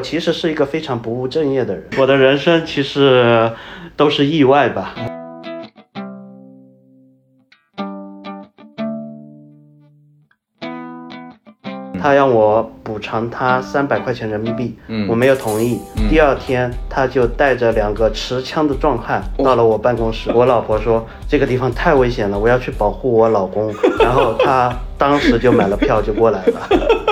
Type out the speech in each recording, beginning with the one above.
其实是一个非常不务正业的人。我的人生其实都是意外吧。他让我补偿他三百块钱人民币，嗯我没有同意。第二天，他就带着两个持枪的壮汉到了我办公室。我老婆说这个地方太危险了，我要去保护我老公。然后他当时就买了票就过来了。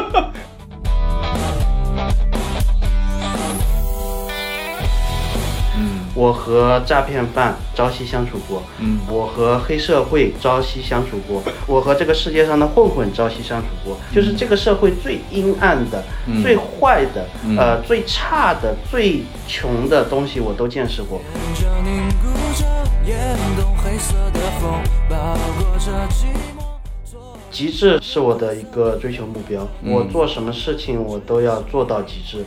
我和诈骗犯朝夕相处过，嗯我和黑社会朝夕相处过，我和这个世界上的混混朝夕相处过，就是这个社会最阴暗的、嗯最坏的、嗯呃最差的、最穷的东西我都见识过。极致是我的一个追求目标，嗯我做什么事情我都要做到极致。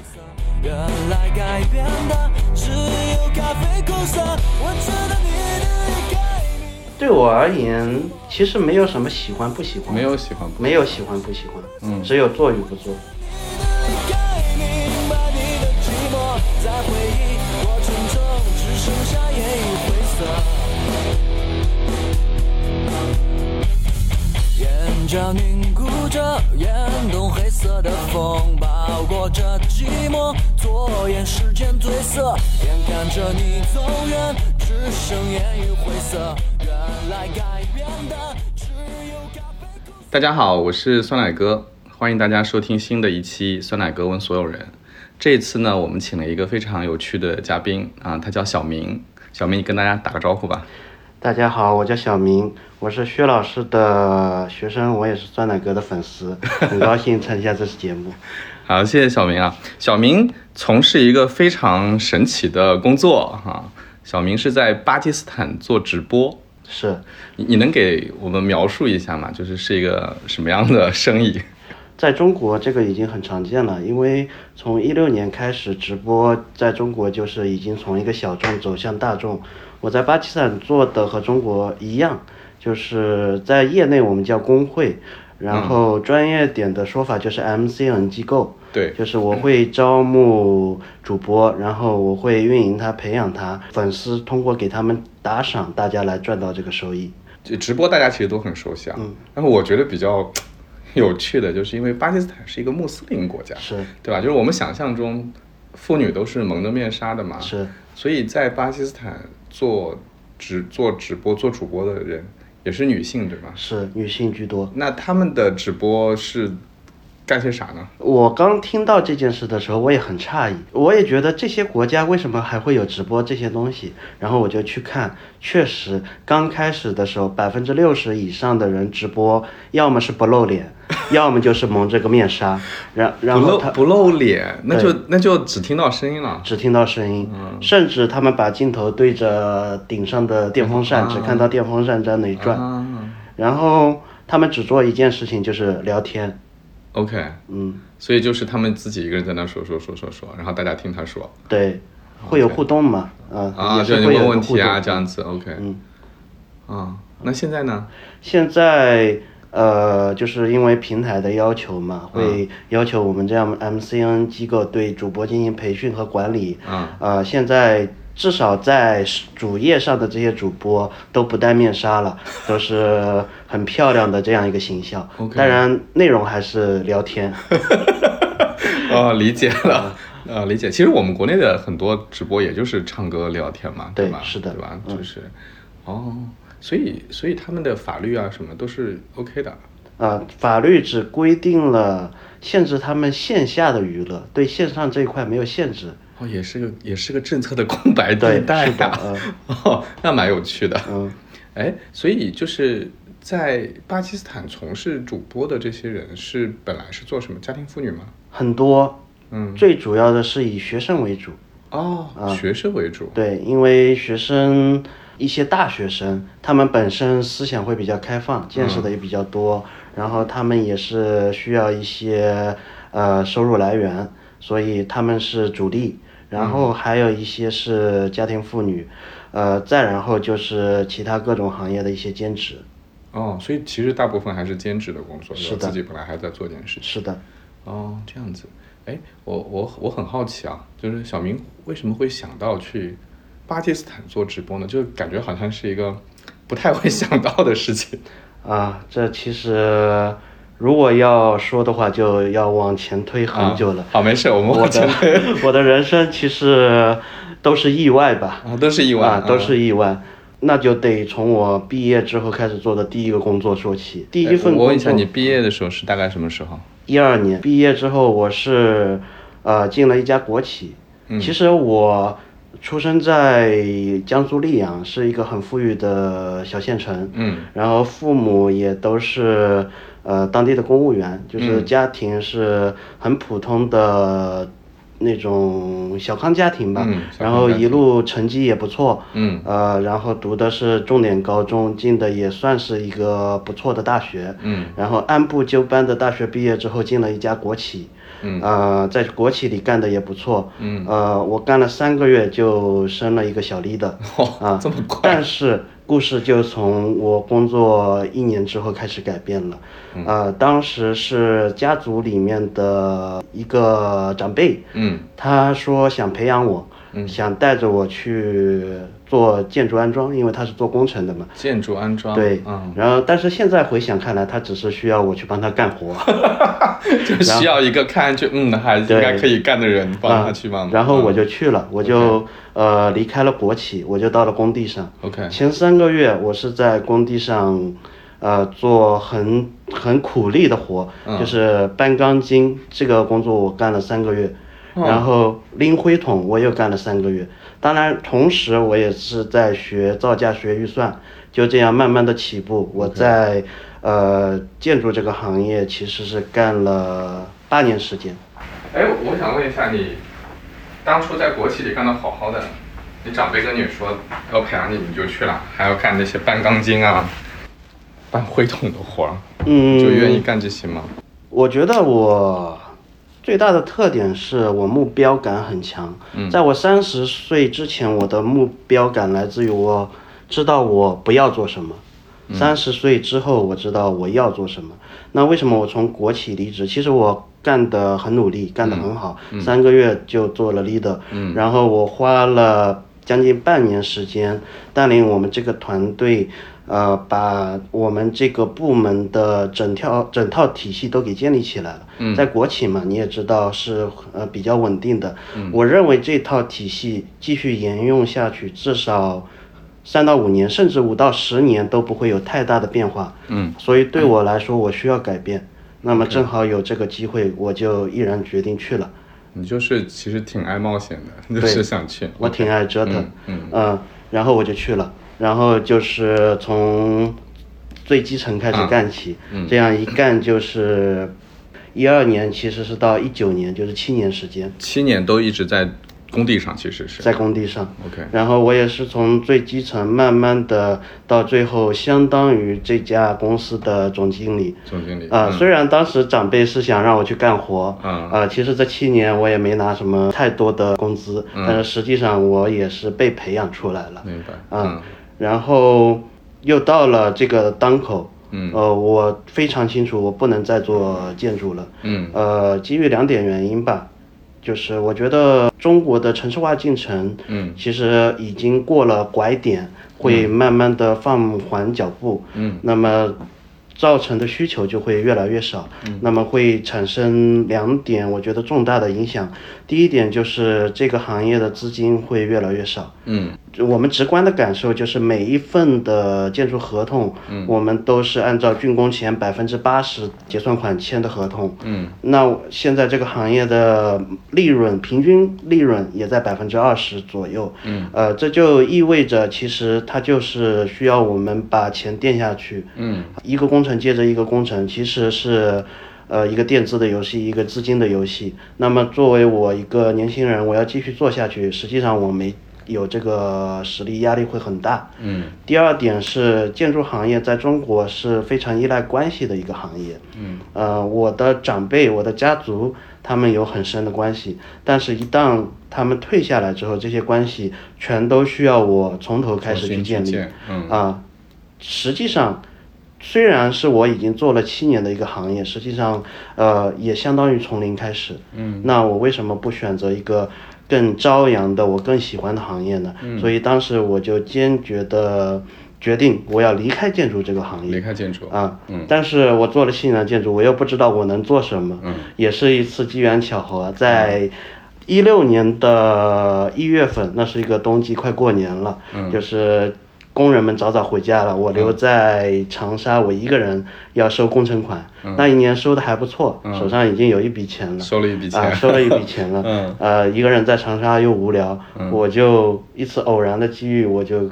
原来改变的只有咖啡苦涩，我知道你的改变。对我而言，其实没有什么喜欢不喜欢，没有喜欢不？没有喜欢不喜欢，嗯只有做与不做。该明白你的寂寞，眼角凝固着眼动黑色的风，包裹着寂寞，左眼时间褪色，眼看着你走远，只剩烟与灰色。原来改变的只有咖啡苦涩。大家好，我是酸奶哥，欢迎大家收听新的一期酸奶哥问所有人。这次呢，我们请了一个非常有趣的嘉宾啊，他叫小明。小明，你跟大家打个招呼吧。大家好，我叫小明，我是薛老师的学生，我也是酸奶哥的粉丝，很高兴参加这次节目。好，谢谢小明啊。小明从事一个非常神奇的工作哈、小明是在巴基斯坦做直播，是你你能给我们描述一下吗？就是是一个什么样的生意？在中国这个已经很常见了，因为从一六年开始直播，在中国就是已经从一个小众走向大众。我在巴基斯坦做的和中国一样，就是在业内我们叫工会，然后专业点的说法就是 MCN 机构。对，就是我会招募主播，然后我会运营他、培养他，粉丝通过给他们打赏，大家来赚到这个收益。就直播大家其实都很熟悉啊。嗯。然后我觉得比较 有趣的，就是因为巴基斯坦是一个穆斯林国家，是对吧？就是我们想象中，妇女都是蒙着面纱的嘛。是。所以在巴基斯坦做直做直播做主播的人也是女性，对吗？是女性居多。那他们的直播是干些啥呢？我刚听到这件事的时候，我也很诧异，我也觉得这些国家为什么还会有直播这些东西？然后我就去看，确实刚开始的时候，百分之六十以上的人直播，要么是不露脸，要么就是蒙着个面纱，然然后他不露不露脸，那就那就只听到声音了。只听到声音，甚至他们把镜头对着顶上的电风扇，只看到电风扇在那里转，啊然后他们只做一件事情，就是聊天。，OK，嗯，所以就是他们自己一个人在那说说说说说，然后大家听他说。对，会有互动嘛？嗯，啊，也就是你问会有一个互问题啊，这样子，OK，嗯，啊，那现在呢？现在呃，就是因为平台的要求嘛，会要求我们这样 MCN 机构对主播进行培训和管理。啊。呃，现在至少在主页上的这些主播都不戴面纱了，都是很漂亮的这样一个形象。当然，内容还是聊天。哦，理解了，呃，理解。其实我们国内的很多直播也就是唱歌聊天嘛，对吧？对是的对吧？嗯就是，哦，所以所以他们的法律啊什么都是 OK 的。呃，法律只规定了限制他们线下的娱乐，对线上这一块没有限制。哦，也是个也是个政策的空白地对带是的啊。嗯 哦，那蛮有趣的。嗯，哎，所以就是在巴基斯坦从事主播的这些人是本来是做什么家庭妇女吗？很多，嗯，最主要的是以学生为主。哦，学生为主。对，因为学生一些大学生，他们本身思想会比较开放，见识的也比较多，然后他们也是需要一些呃收入来源，所以他们是主力。然后还有一些是家庭妇女，呃，再然后就是其他各种行业的一些兼职。哦，所以其实大部分还是兼职的工作，是自己本来还在做这件事情。是的，哦，这样子。哎，我我我很好奇啊，就是小明为什么会想到去巴基斯坦做直播呢？就感觉好像是一个不太会想到的事情。啊，这其实如果要说的话，就要往前推很久了。啊好，没事，我们我往前推。的 我的人生其实都是意外吧，啊，都是意外，啊，都是意外。那就得从我毕业之后开始做的第一个工作说起。第哎一份工作，我问一下，你毕业的时候是大概什么时候？一二年毕业之后，我是呃进了一家国企。嗯其实我出生在江苏溧阳，是一个很富裕的小县城。嗯然后父母也都是呃当地的公务员，就是嗯家庭是很普通的那种小康家庭吧。嗯然后一路成绩也不错。嗯呃，然后读的是重点高中，进的也算是一个不错的大学。嗯然后按部就班的大学毕业之后进了一家国企。嗯呃，在国企里干的也不错。嗯呃，我干了三个月就升了一个小 leader。哦啊，这么快但是故事就从我工作一年之后开始改变了。嗯呃，当时是家族里面的一个长辈，嗯他说想培养我，想带着我去做建筑安装，因为他是做工程的嘛。建筑安装，对，嗯，然后但是现在回想看来，他只是需要我去帮他干活。就需要一个看上去嗯还应该可以干的人帮他去帮忙。啊然后我嗯就去了，我就呃离开了国企，我就到了工地上。OK，前三个月我是在工地上，呃，做很很苦力的活，嗯就是搬钢筋这个工作我干了三个月，哦然后拎灰桶我又干了三个月。当然，同时我也是在学造价、学预算，就这样慢慢的起步。我在呃建筑这个行业其实是干了八年时间。哎，我想问一下你，当初在国企里干得好好的，你长辈跟你说要培养你，你就去了，还要干那些搬钢筋啊、搬灰桶的活儿，嗯，就愿意干这些吗？我觉得我最大的特点是我目标感很强。在我三十岁之前，我的目标感来自于我知道我不要做什么。三十岁之后，我知道我要做什么。那为什么我从国企离职？其实我干得很努力，干得很好，三个月就做了 leader。然后我花了将近半年时间带领我们这个团队，呃，把我们这个部门的整条整套体系都给建立起来了。嗯在国企嘛，你也知道是呃比较稳定的。嗯我认为这套体系继续沿用下去，至少三到五年，甚至五到十年都不会有太大的变化。嗯，所以对我来说，我需要改变。那么正好有这个机会，我就毅然决定去了。你就是其实挺爱冒险的，就是想去。我挺爱折腾，嗯嗯、然后我就去了，然后就是从最基层开始干起，嗯这样一干就是一二年，其实是到一九年，就是七年时间七年都一直在工地上，其实是。在工地上。OK，然后我也是从最基层慢慢的到最后，相当于这家公司的总经理。总经理。啊、嗯虽然当时长辈是想让我去干活，嗯啊、其实这七年我也没拿什么太多的工资，但是实际上我也是被培养出来了，明白。啊、然后又到了这个当口，嗯。呃，我非常清楚我不能再做建筑了，嗯。呃，基于两点原因吧，就是我觉得中国的城市化进程，嗯。其实已经过了拐点，会慢慢的放缓脚步，嗯，那么造成的需求就会越来越少，嗯。那么会产生两点我觉得重大的影响。第一点就是这个行业的资金会越来越少，嗯我们直观的感受就是每一份的建筑合同，嗯我们都是按照竣工前百分之八十结算款签的合同。嗯那现在这个行业的利润平均利润也在百分之二十左右。嗯，呃，这就意味着其实它就是需要我们把钱垫下去。嗯一个工程接着一个工程，其实是呃一个垫资的游戏，一个资金的游戏。那么作为我一个年轻人，我要继续做下去，实际上我没有这个实力，压力会很大。嗯第二点是建筑行业在中国是非常依赖关系的一个行业。嗯，呃，我的长辈、我的家族，他们有很深的关系，但是一旦他们退下来之后，这些关系全都需要我从头开始去建立。建嗯啊、实际上，虽然是我已经做了七年的一个行业，实际上呃也相当于从零开始。嗯，那我为什么不选择一个更朝阳的我更喜欢的行业呢？所以当时我就坚决的决定我要离开建筑这个行业。离开建筑啊，但是我做了七年的建筑，我又不知道我能做什么，也是一次机缘巧合，在一六年的一月份，那是一个冬季，快过年了，就是工人们早早回家了，我留在长沙，我一个人要收工程款，那一年收的还不错，手上已经有一笔钱了，收了一笔钱，啊，收了一笔钱了，呃，一个人在长沙又无聊，我就一次偶然的机遇，我就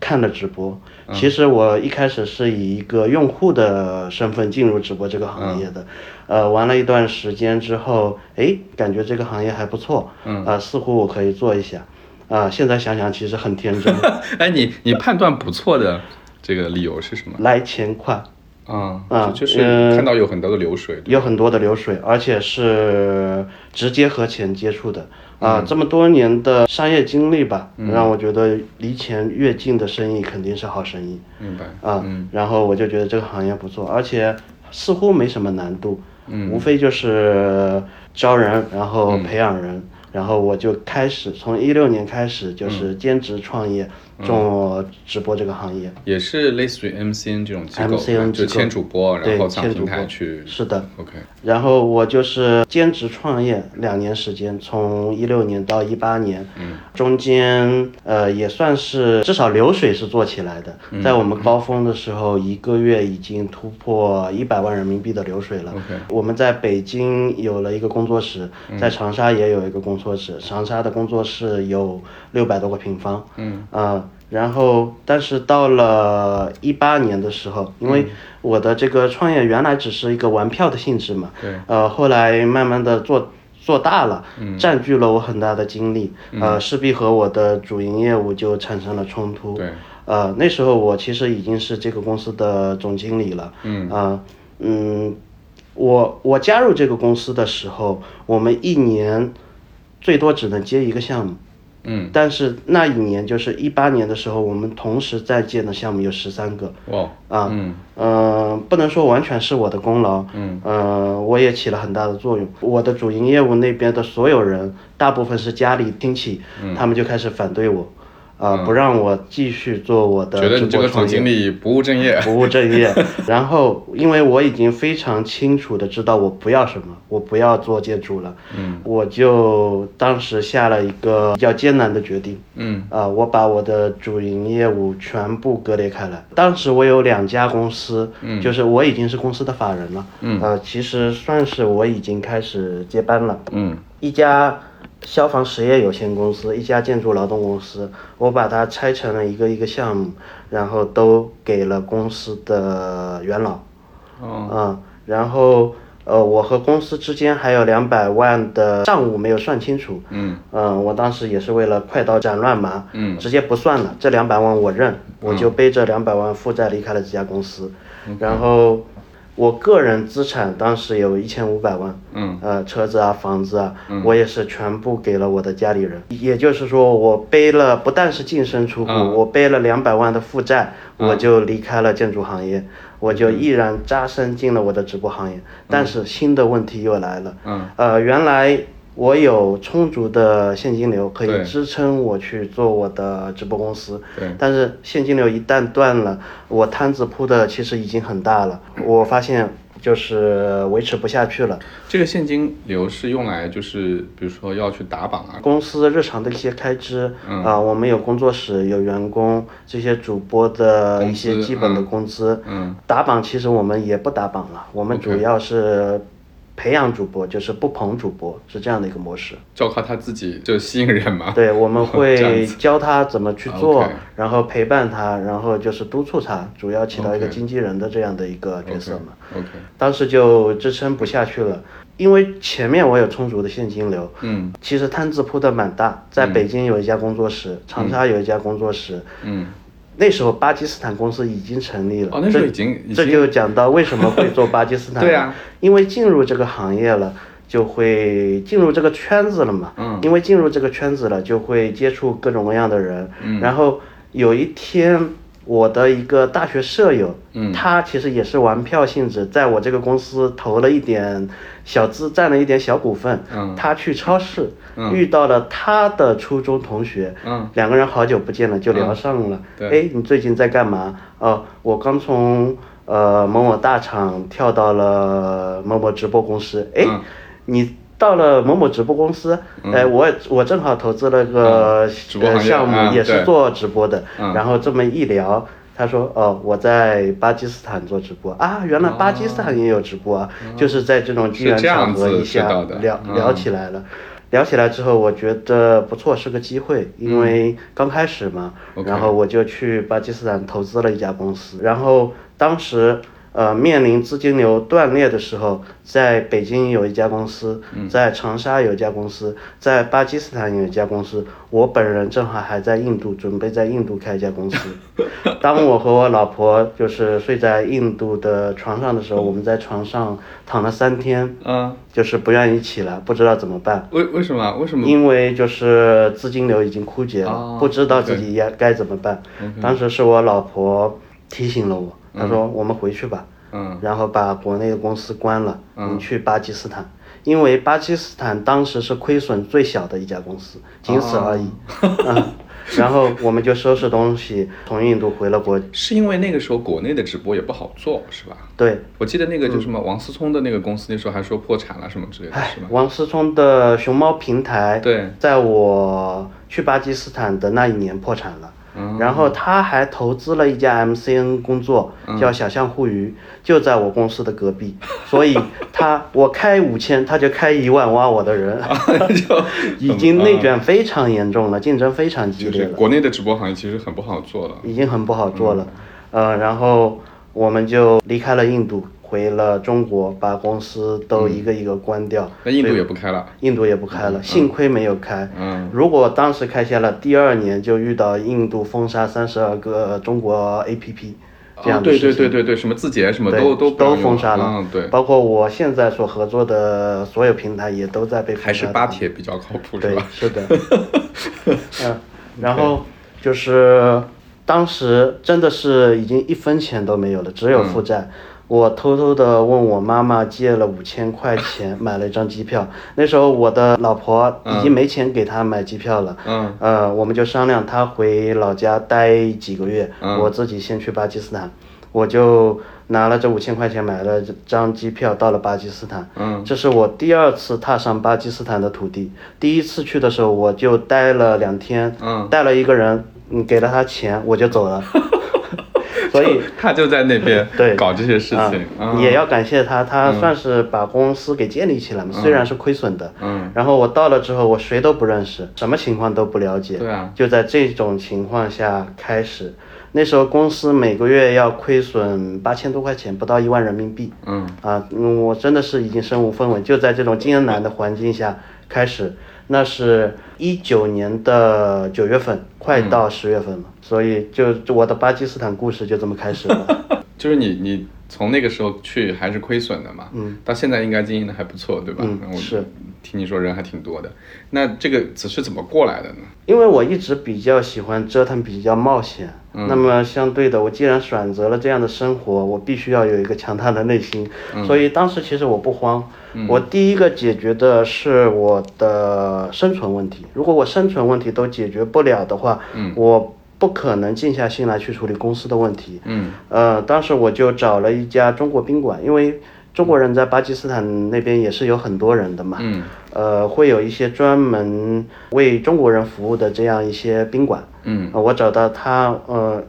看了直播。其实我一开始是以一个用户的身份进入直播这个行业的，呃，玩了一段时间之后，哎，感觉这个行业还不错，啊，似乎我可以做一下，啊，现在想想其实很天真。哎，你你判断不错的这个理由是什么？来钱快。啊啊，就是看到有很多的流水，有很多的流水，而且是直接和钱接触的啊。这么多年的商业经历吧，让我觉得离钱越近的生意肯定是好生意。明白啊，然后我就觉得这个行业不错，而且似乎没什么难度，无非就是招人，然后培养人，然后我就开始从一六年开始就是兼职创业。做直播这个行业也是类似于 MCN 这种机构，就签主播，然后上平台去。是的，OK。然后我就是兼职创业两年时间，从一六年到一八年，嗯，中间呃也算是至少流水是做起来的，在我们高峰的时候，一个月已经突破一百万人民币的流水了。OK。我们在北京有了一个工作室，在长沙也有一个工作室，长沙的工作室有六百多个平方，嗯啊。然后，但是到了一八年的时候，因为我的这个创业原来只是一个玩票的性质嘛，对，呃，后来慢慢的做做大了，占据了我很大的精力，呃，势必和我的主营业务就产生了冲突，对，呃，那时候我其实已经是这个公司的总经理了，嗯，啊，嗯，我我加入这个公司的时候，我们一年最多只能接一个项目。嗯，但是那一年就是一八年的时候，我们同时在建的项目有十三个。哇，啊，嗯，呃，不能说完全是我的功劳，嗯，呃，我也起了很大的作用。我的主营业务那边的所有人，大部分是家里亲戚，他们就开始反对我。啊，不让我继续做我的觉得你这个总经理不务正业，不务正业。然后，因为我已经非常清楚的知道我不要什么，我不要做建筑了。嗯，我就当时下了一个比较艰难的决定。嗯，啊，我把我的主营业务全部割裂开来。当时我有两家公司，嗯，就是我已经是公司的法人了。嗯，呃，其实算是我已经开始接班了。嗯，一家。消防实业有限公司一家建筑劳动公司，我把它拆成了一个一个项目，然后都给了公司的元老。哦。嗯，然后呃，我和公司之间还有两百万的账务没有算清楚。嗯。嗯，我当时也是为了快刀斩乱麻，嗯，直接不算了，这两百万我认，我就背着两百万负债离开了这家公司，然后。我个人资产当时有一千五百万，嗯，呃，车子啊，房子啊，我也是全部给了我的家里人。也就是说，我背了不但是净身出户，我背了两百万的负债，我就离开了建筑行业，我就毅然扎身进了我的直播行业。但是新的问题又来了，嗯，呃，原来。我有充足的现金流可以支撑我去做我的直播公司，但是现金流一旦断了，我摊子铺的其实已经很大了，我发现就是维持不下去了。这个现金流是用来就是比如说要去打榜啊，公司日常的一些开支啊，我们有工作室有员工这些主播的一些基本的工资，嗯，打榜其实我们也不打榜了，我们主要是。培养主播就是不捧主播，是这样的一个模式。就靠他自己就吸引人嘛。对，我们会 教他怎么去做，然后陪伴他，然后就是督促他，主要起到一个经纪人的这样的一个角色嘛。OK。当时就支撑不下去了，因为前面我有充足的现金流。嗯。其实摊子铺的蛮大，在北京有一家工作室，长沙有一家工作室。嗯。那时候巴基斯坦公司已经成立了，哦，那时候已经，这就讲到为什么会做巴基斯坦。对啊，因为进入这个行业了，就会进入这个圈子了嘛。嗯。因为进入这个圈子了，就会接触各种各样的人。嗯。然后有一天，我的一个大学舍友，嗯他其实也是玩票性质，在我这个公司投了一点小资，占了一点小股份。嗯他去超市、遇到了他的初中同学，嗯两个人好久不见了，就聊上了。对哎，你最近在干嘛？哦，我刚从呃某某大厂跳到了某某直播公司。哎，嗯你到了某某直播公司，哎，我我正好投资了个、呃项目，也是做直播的。嗯。然后这么一聊，他说：“哦，我在巴基斯坦做直播。啊，原来巴基斯坦也有直播啊，就是在这种机缘巧合一下聊嗯。聊起来了。聊起来之后，我觉得不错，是个机会，因为刚开始嘛，嗯然后我就去巴基斯坦投资了一家公司，然后当时。呃，面临资金流断裂的时候，在北京有一家公司，嗯在长沙有一家公司，在巴基斯坦有一家公司。我本人正好还在印度，准备在印度开一家公司。当我和我老婆就是睡在印度的床上的时候，我们在床上躺了三天，嗯，就是不愿意起来，不知道怎么办。为为什么？为什么？因为就是资金流已经枯竭了，哦不知道自己该该怎么办。当时是我老婆提醒了我，她说我们回去吧，嗯然后把国内的公司关了，你去巴基斯坦，因为巴基斯坦当时是亏损最小的一家公司，仅此而已。嗯，然后我们就收拾东西从印度回了国。是因为那个时候国内的直播也不好做，是吧？对，我记得那个就什么王思聪的那个公司，那时候还说破产了什么之类的，是吧？王思聪的熊猫平台，对在我去巴基斯坦的那一年破产了。嗯。然后他还投资了一家 MCN 工作，叫小象互娱，就在我公司的隔壁，所以他 我开五千，他就开一万挖我的人，就 已经内卷非常严重了，竞争非常激烈了，国内的直播行业其实很不好做了。已经很不好做了。呃，然后我们就离开了印度，回了中国，把公司都一个一个关掉。那印度也不开了。印度也不开了，幸亏没有开。嗯如果当时开下了，第二年就遇到印度封杀三十二个中国 APP 这样的事情。对对对对，什么字节什么对都都都封杀了。嗯，对，包括我现在所合作的所有平台也都在被封杀。还是巴铁比较靠谱，是对吧？，是的。嗯，然后就是当时真的是已经一分钱都没有了，只有负债。我偷偷的问我妈妈借了五千块钱，买了一张机票。那时候我的老婆已经没钱给她买机票了。嗯呃，我们就商量她回老家待几个月，嗯我自己先去巴基斯坦。我就拿了这五千块钱买了张机票到了巴基斯坦。嗯这是我第二次踏上巴基斯坦的土地。第一次去的时候，我就待了两天，嗯带了一个人，嗯，给了他钱，我就走了。所以他就在那边对搞这些事啊情，嗯也要感谢他，他算是把公司给建立起来嘛，虽然是亏损的。嗯然后我到了之后，我谁都不认识，什么情况都不了解。对啊就在这种情况下开始，那时候公司每个月要亏损八千多块钱，不到一万人民币。嗯啊，嗯，我真的是已经身无分文，就在这种艰难的环境下开始。那是一九年的九月份，快到十月份了，所以就我的巴基斯坦故事就这么开始了。就是你你从那个时候去还是亏损的嘛，嗯，到现在应该经营的还不错，对吧？我嗯是。听你说人还挺多的，那这个只是怎么过来的呢？因为我一直比较喜欢折腾，比较冒险。那么相对的，我既然选择了这样的生活，我必须要有一个强大的内心。所以当时其实我不慌，我第一个解决的是我的生存问题。如果我生存问题都解决不了的话，我不可能静下心来去处理公司的问题。嗯呃，当时我就找了一家中国宾馆，因为中国人在巴基斯坦那边也是有很多人的嘛。嗯呃，会有一些专门为中国人服务的这样一些宾馆。嗯呃我找到他，呃，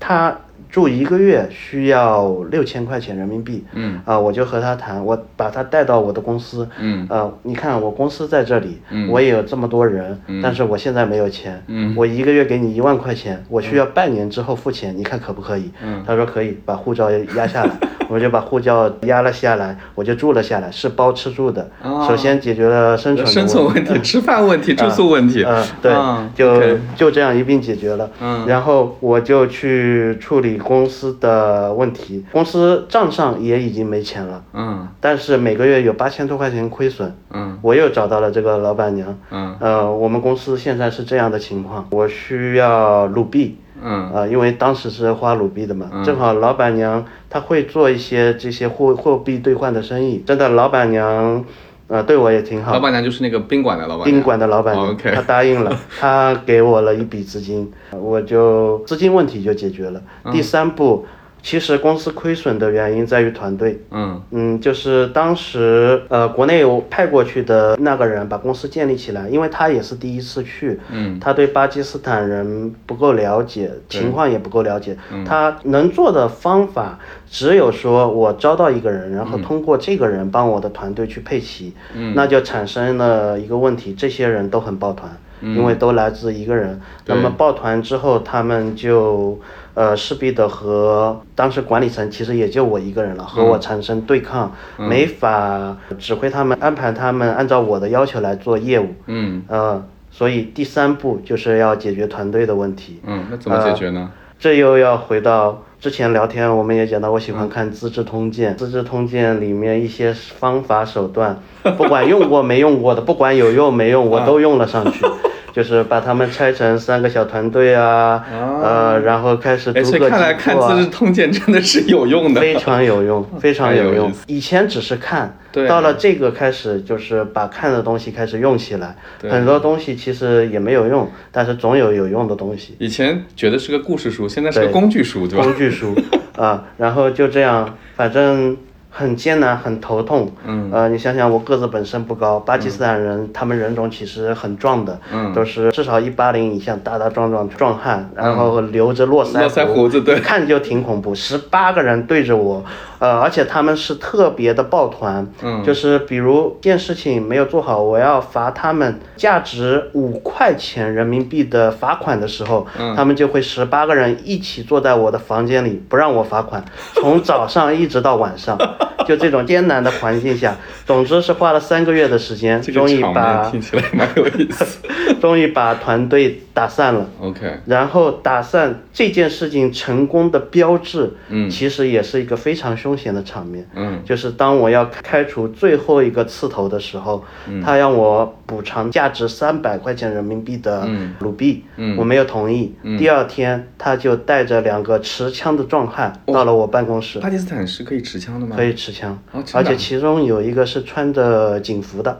他住一个月需要六千块钱人民币。嗯。啊、我就和他谈，我把他带到我的公司。嗯。呃，你看我公司在这里，我也有这么多人，但是我现在没有钱。嗯。我一个月给你一万块钱，我需要半年之后付钱，你看可不可以？嗯。他说可以，把护照压下来，我就把护照压了下来，我就住了下来，是包吃住的。哦首先解决了生存的生存问题、吃饭问题、住宿问题，嗯，对，啊就就这样一并解决了。嗯。然后我就去处理公司的问题，公司账上也已经没钱了，嗯。但是每个月有八千多块钱亏损。嗯。我又找到了这个老板娘。嗯。呃，我们公司现在是这样的情况，我需要鲁币。嗯。啊、因为当时是花卢币的嘛，嗯。正好老板娘她会做一些这些货货币兑换的生意，真的老板娘呃对我也挺好老，板娘就是那个宾馆的老板。宾馆的老板娘，她答应了，她给我了一笔资金，我就资金问题就解决了。嗯第三步，其实公司亏损的原因在于团队。嗯。嗯，就是当时呃，国内有派过去的那个人把公司建立起来，因为他也是第一次去，嗯。他对巴基斯坦人不够了解，情况也不够了解，嗯。他能做的方法只有说我招到一个人，然后嗯。通过这个人帮我的团队去配齐，那就产生了一个问题，这些人都很抱团。因为都来自一个人，那么抱团之后，他们就呃势必的和当时管理层其实也就我一个人了，和我产生对抗，没法指挥他们，安排他们按照我的要求来做业务，嗯呃，所以第三步就是要解决团队的问题。嗯，那怎么解决呢？这又要回到之前聊天，我们也讲到，我喜欢看《资治通鉴》，资治通鉴》里面一些方法手段，不管用过没用过的，不管有用没用，我都用了上去。就是把他们拆成三个小团队啊，呃，然后开始哎，所以逐个击看来看《资治通鉴》真的是有用的。非常有用，非常有用有。以前只是看，对到了这个开始就是把看的东西开始用起来。对很多东西其实也没有用，但是总有有用的东西。以前觉得是个故事书，现在是个工具书，对吧？工具书啊，然后就这样，反正很艰难，很头痛。嗯，呃，你想想，我个子本身不高，巴基斯坦人、他们人种其实很壮的，嗯。都是至少一八零以上，大大壮壮壮汉，然后留着络腮络腮胡子对。一看就挺恐怖。十八个人对着我，呃，而且他们是特别的抱团，嗯就是比如一件事情没有做好，我要罚他们价值五块钱人民币的罚款的时候，嗯他们就会十八个人一起坐在我的房间里，不让我罚款，从早上一直到晚上，就这种艰难的环境下，总之是花了三个月的时间，这个终于把听起来蛮有意思。终于把团队打散了。OK，然后打散这件事情成功的标志，嗯其实也是一个非常凶险的场面。嗯。就是当我要开除最后一个刺头的时候，嗯。他让我补偿价值三百块钱人民币的嗯卢币，嗯。我没有同意。第二天，他就带着两个持枪的壮汉到了我办公室，巴基斯坦是可以持枪的吗？可以持枪，而且其中有一个是穿着警服的，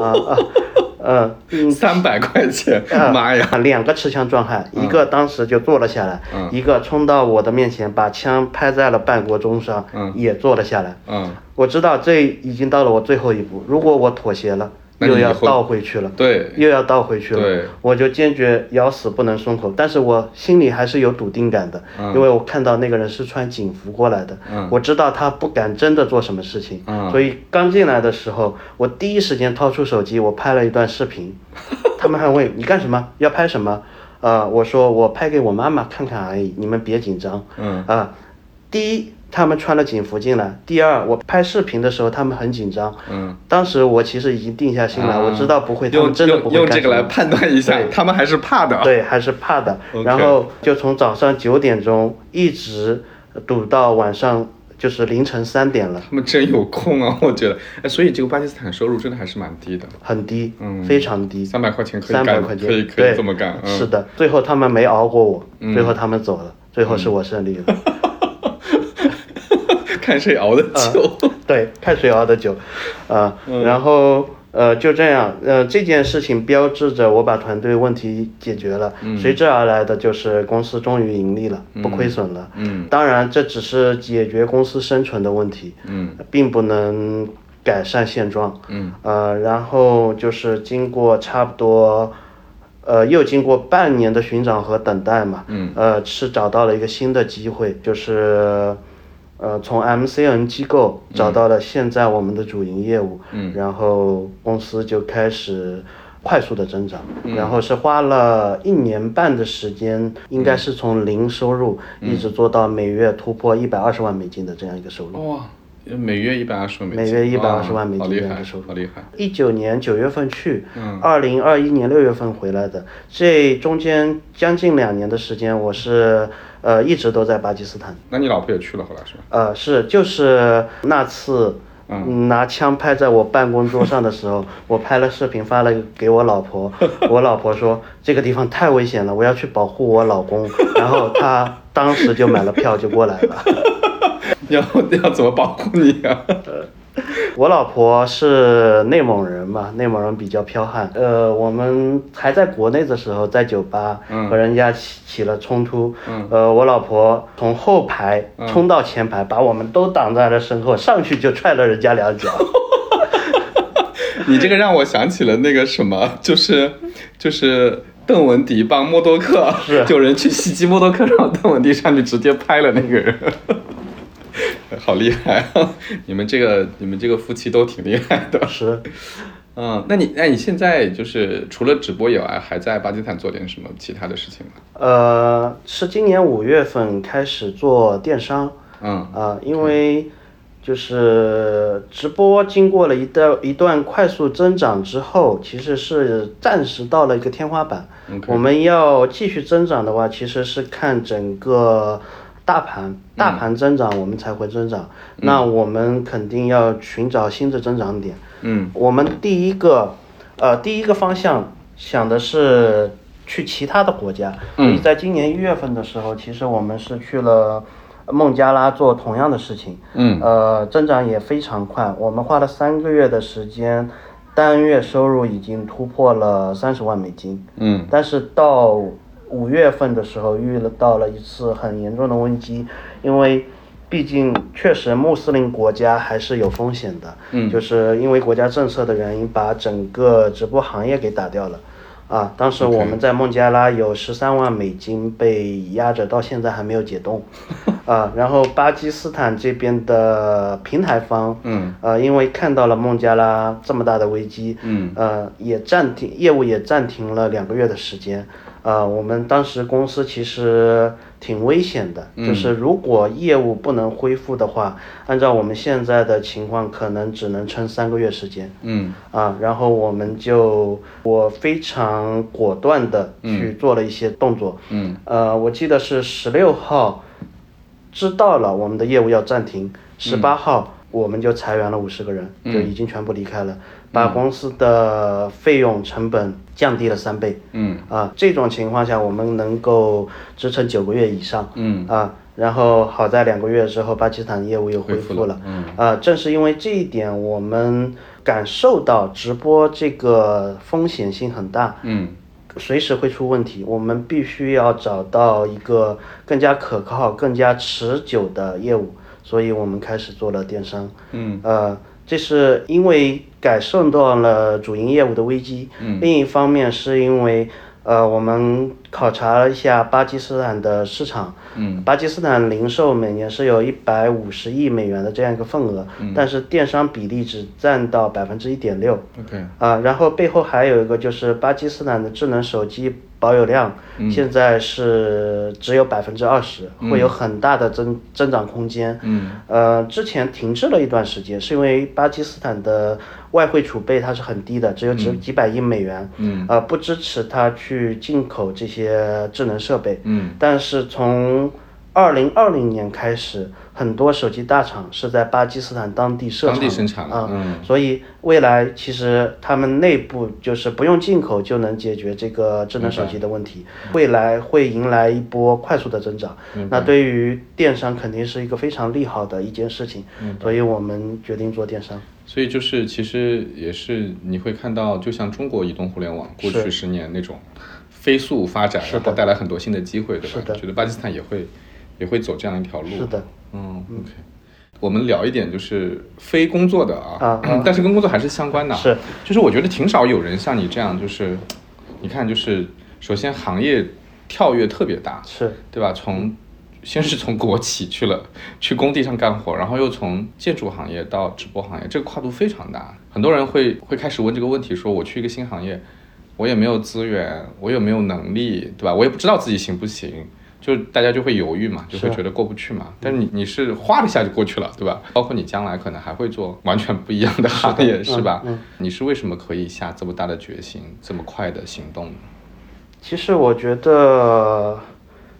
啊 啊，呃，嗯，三百块钱，啊妈呀！两个持枪壮汉，一个当时就坐了下来，嗯。一个冲到我的面前，把枪拍在了半国钟上，嗯。也坐了下来。嗯，我知道这已经到了我最后一步，如果我妥协了，又要倒回去了。对，又要倒回去了，对我就坚决咬死不能松口。但是我心里还是有笃定感的，嗯因为我看到那个人是穿警服过来的，嗯我知道他不敢真的做什么事情，嗯所以刚进来的时候，我第一时间掏出手机，我拍了一段视频。他们还问你干什么？要拍什么？呃，我说我拍给我妈妈看看而已，你们别紧张。嗯啊、第一，他们穿了警服进来；第二，我拍视频的时候他们很紧张。嗯，当时我其实已经定下心来，啊我知道不会，他们真的不用用会干什么。这个来判断一下，他们还是怕的。对，还是怕的。然后就从早上九点钟一直堵到晚上就是凌晨三点了，他们真有空啊，我觉得。哎，所以这个巴基斯坦收入真的还是蛮低的，很低，嗯。非常低，三百块钱可以干，三百块钱，可以可以这么干。嗯、是的，最后他们没熬过我，嗯。最后他们走了，最后是我胜利了。看谁熬的久。对，看谁熬的久，啊、嗯然后呃就这样，呃这件事情标志着我把团队问题解决了，随之而来的就是公司终于盈利了，不亏损了。嗯当然这只是解决公司生存的问题，嗯并不能改善现状。嗯呃，然后就是经过差不多。呃，又经过半年的寻找和等待嘛，嗯呃，是找到了一个新的机会，就是，呃，从 MCN 机构找到了现在我们的主营业务，嗯。然后公司就开始快速的增长，嗯。然后是花了一年半的时间，应该是从零收入、嗯。一直做到每月突破一百二十万美金的这样一个收入。哇，每月一百二十万美金，每月一百二十万美金好厉害这样的收入，好厉害。一九年九月份去嗯，二零二一年六月份回来的，这中间将近两年的时间，我是呃一直都在巴基斯坦。那你老婆也去了，后来是吧？呃，是就是那次嗯拿枪拍在我办公桌上的时候，我拍了视频发了给我老婆，我老婆说这个地方太危险了，我要去保护我老公，然后她当时就买了票就过来了。要要怎么保护你啊？我老婆是内蒙人嘛，内蒙人比较彪悍。呃，我们还在国内的时候，在酒吧嗯和人家起起了冲突。嗯呃，我老婆从后排冲到前排，把我们都挡在了身后，上去就踹了人家两脚。你这个让我想起了那个什么，就是就是邓文迪帮默多克，是有人去袭击默多克，然后邓文迪上去直接拍了那个人，好厉害啊！你们这个你们这个夫妻都挺厉害的。是，嗯，那你那你现在就是除了直播以外，还在巴基斯坦做点什么其他的事情吗？呃，是今年五月份开始做电商。嗯啊，因为就是直播经过了一段一段快速增长之后，其实是暂时到了一个天花板。我们要继续增长的话，其实是看整个大盘，大盘增长我们才会增长。那我们肯定要寻找新的增长点。嗯。我们第一个，呃，第一个方向想的是去其他的国家，所以在今年一月份的时候，其实我们是去了孟加拉做同样的事情，嗯。呃，增长也非常快，我们花了三个月的时间，单月收入已经突破了三十万美金，嗯。但是到五月份的时候遇到了一次很严重的危机，因为毕竟确实穆斯林国家还是有风险的，嗯就是因为国家政策的原因，把整个直播行业给打掉了。啊，当时我们在孟加拉有十三万美金被压着，到现在还没有解冻。啊，然后巴基斯坦这边的平台方，嗯，呃，因为看到了孟加拉这么大的危机，嗯，呃，也暂停业务也暂停了两个月的时间。呃，我们当时公司其实挺危险的，就是如果业务不能恢复的话，按照我们现在的情况，可能只能撑三个月时间。嗯啊，然后我们就我非常果断的去做了一些动作。嗯呃，我记得是十六号知道了我们的业务要暂停，十八号我们就裁员了五十个人，就已经全部离开了，把公司的费用成本降低了三倍。嗯啊，这种情况下我们能够支撑九个月以上。嗯啊，然后好在两个月之后，巴基斯坦业务又恢复了。嗯啊，正是因为这一点，我们感受到直播这个风险性很大。嗯随时会出问题，我们必须要找到一个更加可靠、更加持久的业务，所以我们开始做了电商。嗯呃，这是因为改善到了主营业务的危机，嗯。另一方面是因为呃，我们考察了一下巴基斯坦的市场，嗯。巴基斯坦零售每年是有一百五十亿美元的这样一个份额，嗯。但是电商比例只占到百分之一点六。，OK，啊，然后背后还有一个就是巴基斯坦的智能手机保有量嗯。现在是只有百分之二十，会有很大的增增长空间。嗯。呃，之前停滞了一段时间，是因为巴基斯坦的外汇储备它是很低的，只有几几百亿美元，嗯呃，不支持它去进口这些智能设备。嗯但是从二零二零年开始，很多手机大厂是在巴基斯坦当地设厂，当地生产的啊、嗯所以未来其实他们内部就是不用进口就能解决这个智能手机的问题，未来会迎来一波快速的增长。那对于电商肯定是一个非常利好的一件事情，所以我们决定做电商。所以就是其实也是你会看到，就像中国移动互联网过去十年那种飞速发展，然后带来很多新的机会，对吧？觉得巴基斯坦也会也会走这样一条路。是的，嗯，OK。我们聊一点就是非工作的啊，但是跟工作还是相关的啊。是，就是我觉得挺少有人像你这样，就是你看，就是首先行业跳跃特别大，是对吧？从先是从国企去了，去工地上干活，然后又从建筑行业到直播行业，这个跨度非常大。很多人会会开始问这个问题：说我去一个新行业，我也没有资源，我也没有能力，对吧？我也不知道自己行不行，就大家就会犹豫嘛，就会觉得过不去嘛。但是你你是哗的一下就过去了，对吧？包括你将来可能还会做完全不一样的行业，是吧？嗯你是为什么可以下这么大的决心，这么快的行动呢？其实我觉得，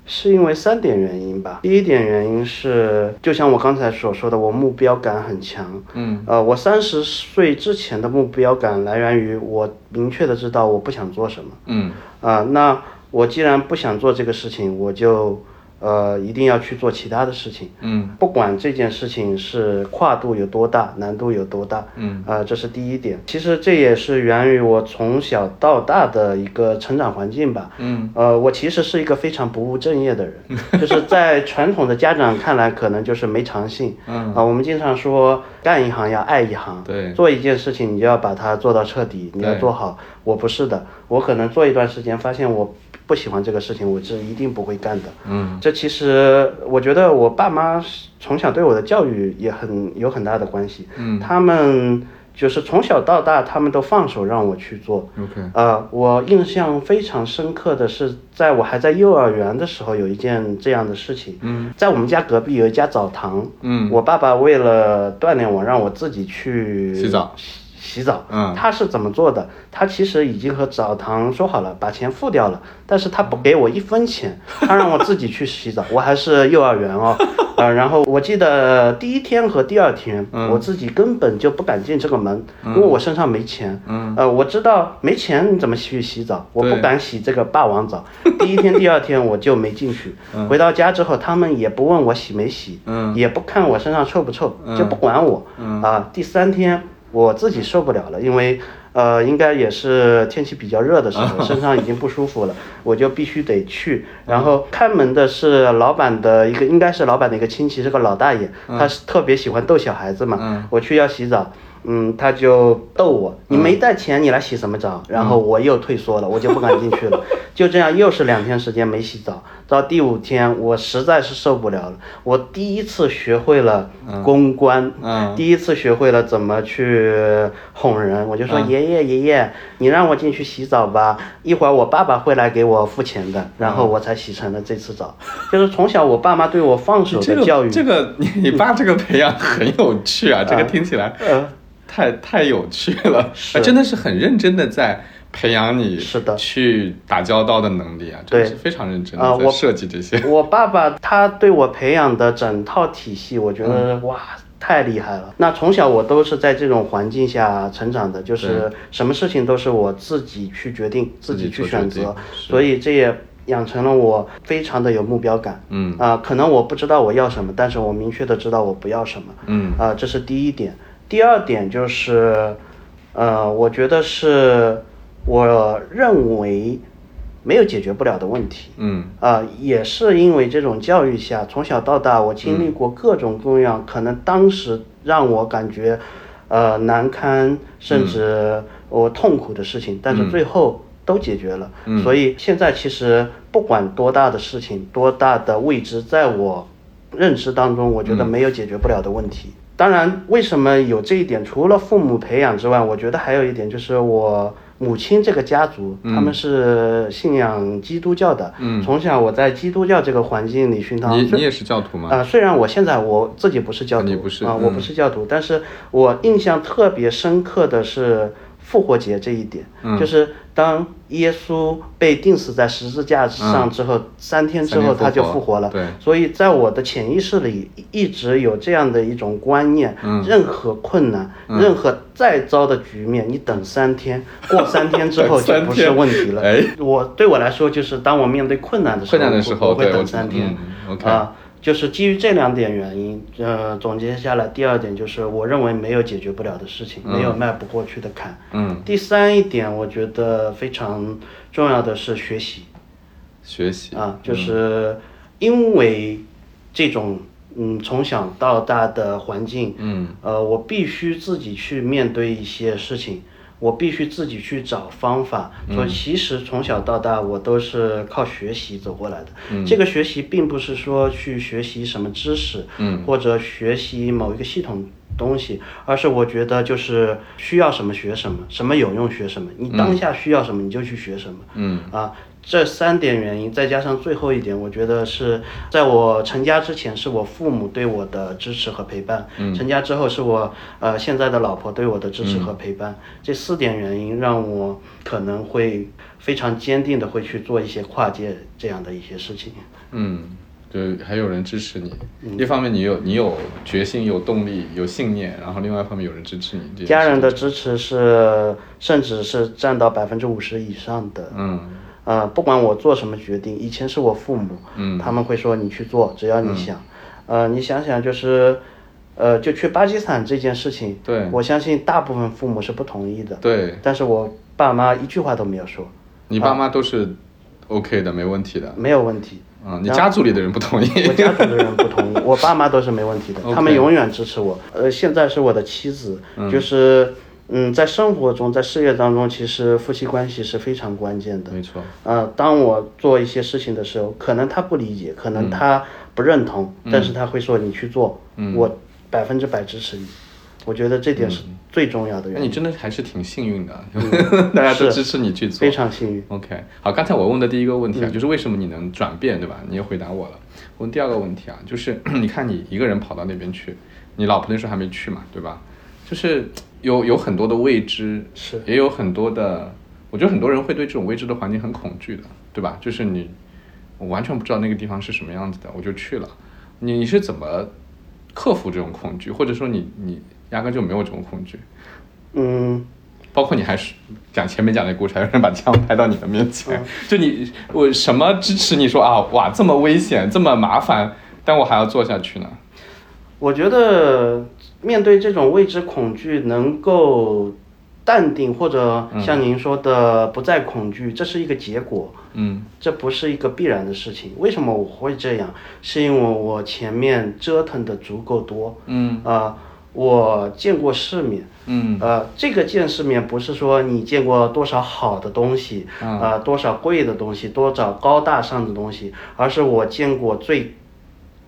是因为三点原因吧。第一点原因是，就像我刚才所说的，我目标感很强。嗯，呃，我三十岁之前的目标感来源于我明确的知道我不想做什么。嗯啊、那我既然不想做这个事情，我就呃一定要去做其他的事情。嗯不管这件事情是跨度有多大，难度有多大，嗯，呃，这是第一点。其实这也是源于我从小到大的一个成长环境吧。嗯，呃，我其实是一个非常不务正业的人，就是在传统的家长看来，可能就是没长性。嗯啊、我们经常说干一行要爱一行，对做一件事情你就要把它做到彻底，你要做好。我不是的，我可能做一段时间，发现我不喜欢这个事情，我是一定不会干的。嗯这其实我觉得我爸妈从小对我的教育也很有很大的关系。嗯他们就是从小到大，他们都放手让我去做。，OK，呃，我印象非常深刻的是，在我还在幼儿园的时候，有一件这样的事情。嗯，在我们家隔壁有一家澡堂。嗯我爸爸为了锻炼我，让我自己去洗澡洗洗澡。嗯他是怎么做的？他其实已经和澡堂说好了，把钱付掉了，但是他不给我一分钱，他让我自己去洗澡。我还是幼儿园哦，呃，然后我记得第一天和第二天，嗯我自己根本就不敢进这个门，因为我身上没钱。嗯呃，我知道没钱你怎么去洗澡？我不敢洗这个霸王澡。第一天、第二天 我就没进去。回到家之后，他们也不问我洗没洗，嗯也不看我身上臭不臭，嗯就不管我。嗯啊，第三天我自己受不了了，因为呃，应该也是天气比较热的时候，身上已经不舒服了，我就必须得去。然后开门的是老板的一个，应该是老板的一个亲戚，是个老大爷，他是特别喜欢逗小孩子嘛。嗯我去要洗澡。嗯，他就逗我，你没带钱，你来洗什么澡？然后我又退缩了，我就不敢进去了。就这样，又是两天时间没洗澡。到第五天，我实在是受不了了。我第一次学会了公关，嗯第一次学会了怎么去哄人。我就说：“爷爷，爷爷，你让我进去洗澡吧，一会儿我爸爸会来给我付钱的。”然后我才洗成了这次澡。就是从小我爸妈对我放手这的教育，个这个你你爸这个培养很有趣啊，这个听起来呃，太太有趣了，啊真的是很认真的在培养你是的去打交道的能力啊，对是非常认真啊我的在设计这些。我爸爸他对我培养的整套体系，我觉得、嗯哇。太厉害了！那从小我都是在这种环境下成长的，就是什么事情都是我自己去决定、自己去选择所以这也养成了我非常的有目标感。嗯啊、可能我不知道我要什么，但是我明确的知道我不要什么。嗯啊、这是第一点。第二点就是，呃，我觉得是我认为没有解决不了的问题。嗯啊、也是因为这种教育下，从小到大，我经历过各种各样，可能当时让我感觉，呃，难堪，甚至我痛苦的事情，但是最后都解决了。所以现在其实不管多大的事情，多大的未知，在我认知当中，我觉得没有解决不了的问题。当然，为什么有这一点？除了父母培养之外，我觉得还有一点就是我母亲这个家族，他们是信仰基督教的。嗯从小我在基督教这个环境里熏陶。你你也是教徒吗？啊、虽然我现在我自己不是教徒，你不是啊、嗯我不是教徒，但是我印象特别深刻的是复活节这一点，嗯就是当耶稣被钉死在十字架上之后，三天之后他就复活了。对所以在我的潜意识里一直有这样的一种观念：嗯任何困难，任何再糟的局面，你等三天，过三天之后 就不是问题了。哎我对我来说，就是当我面对困难的时候，困难的时候我会对等三天。啊，就是基于这两点原因，呃，总结下来，第二点就是我认为没有解决不了的事情，没有迈不过去的坎。嗯，第三一点，我觉得非常重要的是学习学习。啊，就是因为这种嗯从小到大的环境，嗯。呃，我必须自己去面对一些事情，我必须自己去找方法。说其实从小到大我都是靠学习走过来的。这个学习并不是说去学习什么知识，嗯或者学习某一个系统东西，而是我觉得就是需要什么学什么，什么有用学什么，你当下需要什么你就去学什么。嗯啊，这三点原因，再加上最后一点，我觉得是在我成家之前，是我父母对我的支持和陪伴；成家之后，是我呃现在的老婆对我的支持和陪伴。这四点原因让我可能会非常坚定的会去做一些跨界这样的一些事情。嗯，就还有人支持你。一方面你有你有决心、有动力、有信念，然后另外一方面有人支持你。家人的支持是，甚至是占到百分之五十以上的。嗯呃，不管我做什么决定，以前是我父母，嗯他们会说你去做，只要你想。呃，你想想，就是，呃，就去巴基斯坦这件事情，对我相信大部分父母是不同意的。对，但是我爸妈一句话都没有说，你爸妈都是 OK 的，没问题的。没有问题。嗯，你家族里的人不同意。我家族的人不同意，我爸妈都是没问题的 他们永远支持我。呃，现在是我的妻子，就是嗯，在生活中，在事业当中，其实夫妻关系是非常关键的。没错。呃，当我做一些事情的时候，可能他不理解，可能他不认同，但是他会说你去做，我百分之百支持你。我觉得这点是最重要的原因，那你真的还是挺幸运的，大家都支持你去做，非常幸运。OK，好，刚才我问的第一个问题啊，就是为什么你能转变，对吧？你也回答我了。问第二个问题啊，就是 你看你一个人跑到那边去，你老婆那时候还没去嘛，对吧？就是有有很多的未知，是也有很多的，我觉得很多人会对这种未知的环境很恐惧的，对吧？就是你我完全不知道那个地方是什么样子的，我就去了。你你是怎么克服这种恐惧，或者说你你压根就没有这种恐惧？嗯，包括你还是讲前面讲那故事，还有人把枪拍到你的面前，就你我什么支持你说啊哇这么危险这么麻烦，但我还要做下去呢？我觉得面对这种未知恐惧，能够淡定，或者像您说的不再恐惧，这是一个结果。嗯这不是一个必然的事情。为什么我会这样？是因为我前面折腾的足够多，嗯啊、我见过世面，嗯呃，这个见世面不是说你见过多少好的东西，嗯呃，多少贵的东西，多少高大上的东西，而是我见过最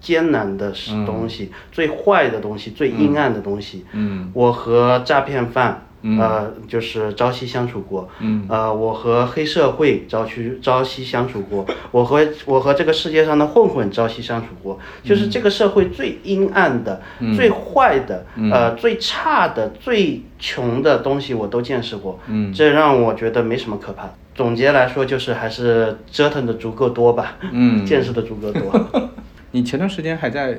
艰难的事东西，最坏的东西，最阴暗的东西。嗯我和诈骗犯，呃，就是朝夕相处过。嗯呃，我和黑社会朝夕朝夕相处过，我和我和这个世界上的混混朝夕相处过，就是这个社会最阴暗的、最坏的、呃最差的、最穷的东西我都见识过。嗯这让我觉得没什么可怕。总结来说，就是还是折腾的足够多吧，嗯 见识的足够多。你前段时间还在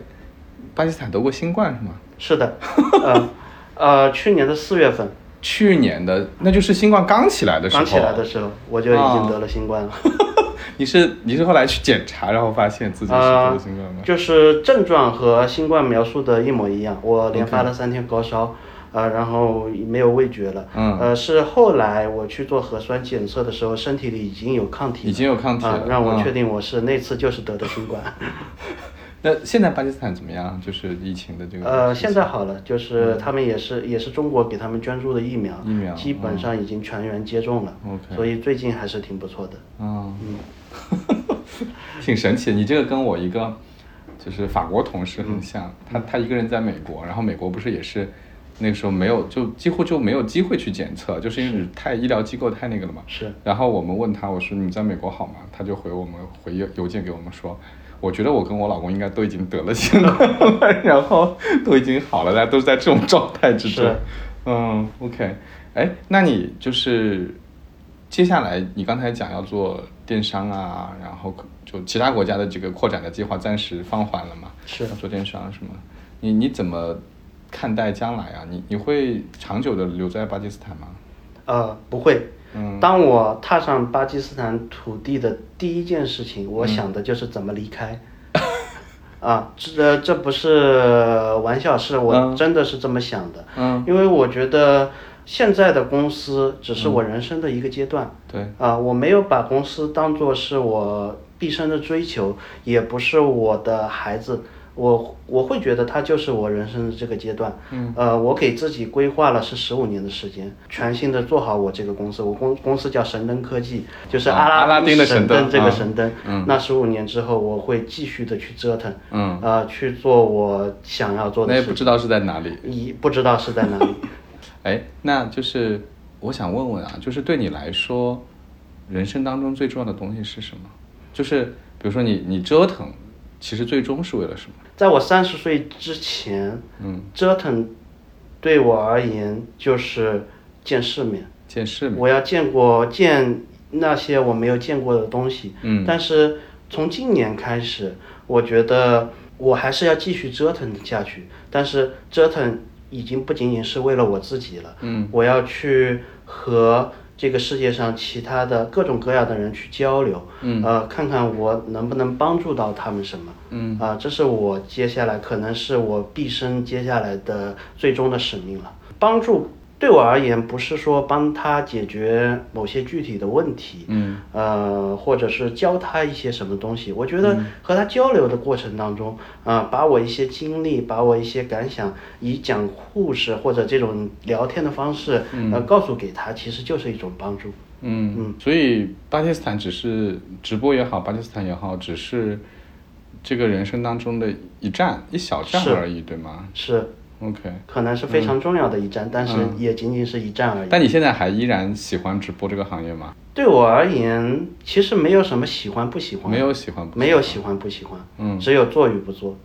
巴基斯坦得过新冠是吗？是的，呃呃，去年的四月份去年的那就是新冠刚起来的时候，刚起来的时候，我就已经得了新冠了。你是你是后来去检查，然后发现自己是得啊了新冠吗？就是症状和新冠描述的一模一样，我连发了三天高烧，呃，然后没有味觉了。嗯呃，是后来我去做核酸检测的时候，身体里已经有抗体了，已经有抗体了啊让我嗯确定我是那次就是得的新冠。那现在巴基斯坦怎么样？就是疫情的这个呃，现在好了，就是他们也是也是中国给他们捐助的疫苗，疫苗基本上已经全员接种了所以最近还是挺不错的。嗯，挺神奇的。你这个跟我一个就是法国同事很像，他他一个人在美国，然后美国不是也是那个时候没有，就几乎就没有机会去检测，就是因为太医疗机构太那个了嘛。是然后我们问他，我说你在美国好吗？他就回我们回邮邮件给我们说，我觉得我跟我老公应该都已经得了新冠了，然后都已经好了，大家都是在这种状态之中是。嗯，OK，哎，那你就是接下来你刚才讲要做电商啊，然后就其他国家的这个扩展的计划暂时放缓了嘛？是要做电商是吗？你你怎么看待将来啊？你你会长久的留在巴基斯坦吗？呃，不会。嗯当我踏上巴基斯坦土地的第一件事情，嗯我想的就是怎么离开。啊，这这不是玩笑，是我嗯真的是这么想的。嗯，因为我觉得现在的公司只是我人生的一个阶段。对，啊，我没有把公司当做是我毕生的追求，也不是我的孩子。我我会觉得它就是我人生的这个阶段。嗯，呃，我给自己规划了是十五年的时间，全心的做好我这个公司。我公公司叫神灯科技，就是啊阿拉丁的神神灯这个啊神灯。嗯那十五年之后，我会继续的去折腾，嗯，呃，去做我想要做的事。那也不知道是在哪里。一不知道是在哪里。哎，那就是我想问问啊，就是对你来说，人生当中最重要的东西是什么？就是比如说你你折腾，其实最终是为了什么？在我三十岁之前，嗯，折腾对我而言就是见世面。见世面。我要见过见那些我没有见过的东西。嗯但是从今年开始，我觉得我还是要继续折腾下去。但是折腾已经不仅仅是为了我自己了。嗯，我要去和这个世界上其他的各种各样的人去交流。嗯，呃，看看我能不能帮助到他们什么。嗯，啊、这是我接下来可能是我毕生接下来的最终的使命了。帮助对我而言，不是说帮他解决某些具体的问题，嗯，呃，或者是教他一些什么东西。我觉得和他交流的过程当中，啊、把我一些经历，把我一些感想，以讲故事或者这种聊天的方式，呃，告诉给他，其实就是一种帮助。嗯嗯，所以巴基斯坦只是直播也好，巴基斯坦也好，只是这个人生当中的一站一小站而已，对吗是，？OK。可能是非常重要的一站，但是也仅仅是一站而已。但你现在还依然喜欢直播这个行业吗？对我而言，其实没有什么喜欢不喜欢，没有喜欢不喜欢没有喜欢不喜欢，嗯只有做与不做。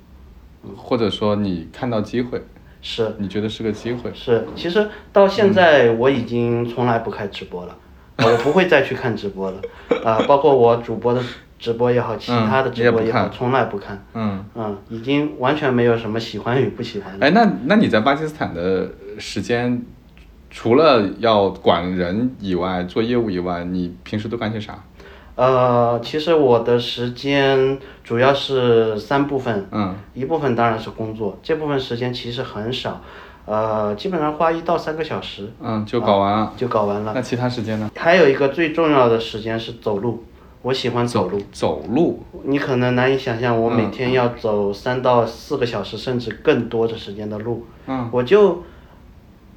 或者说你看到机会，是你觉得是个机会？是，其实到现在我已经从来不开直播了，呃 我不会再去看直播了，啊、包括我主播的直播也好，其他的直播也好，看从来不看。嗯，嗯，已经完全没有什么喜欢与不喜欢的。哎，那那你在巴基斯坦的时间，除了要管人以外，做业务以外，你平时都干些啥？呃，其实我的时间主要是三部分，嗯一部分当然是工作，这部分时间其实很少，呃，基本上花一到三个小时嗯，就搞完了。就搞完了。那其他时间呢？还有一个最重要的时间是走路，我喜欢走路。走路。你可能难以想象，我嗯每天要走三到四个小时，甚至更多的时间的路。嗯我就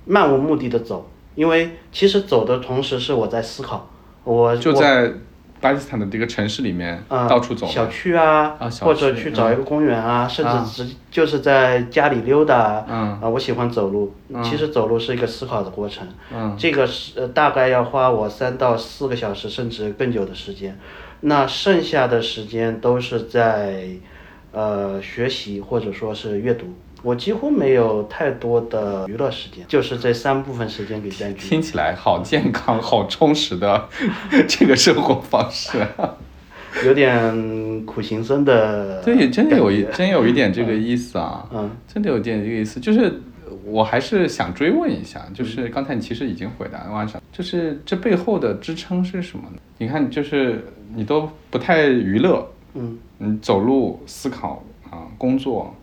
漫无目的的走，因为其实走的同时是我在思考，我我就在巴基斯坦的这个城市里面呃到处走吗。小区啊，啊小或者去找一个公园啊，甚啊至直就是在家里溜达。嗯啊，我喜欢走路。其实走路是一个思考的过程。嗯这个是呃大概要花我三到四个小时，甚至更久的时间。那剩下的时间都是在呃学习或者说是阅读。我几乎没有太多的娱乐时间，就是这三部分时间给占据。听起来好健康、好充实的这个生活方式。有点苦行僧的 对，真的有一真有一点这个意思啊，嗯真的有点这个意思。就是我还是想追问一下，就是刚才你其实已经回答了，我就是这背后的支撑是什么呢？你看，就是你都不太娱乐，嗯，你走路、思考啊、工作、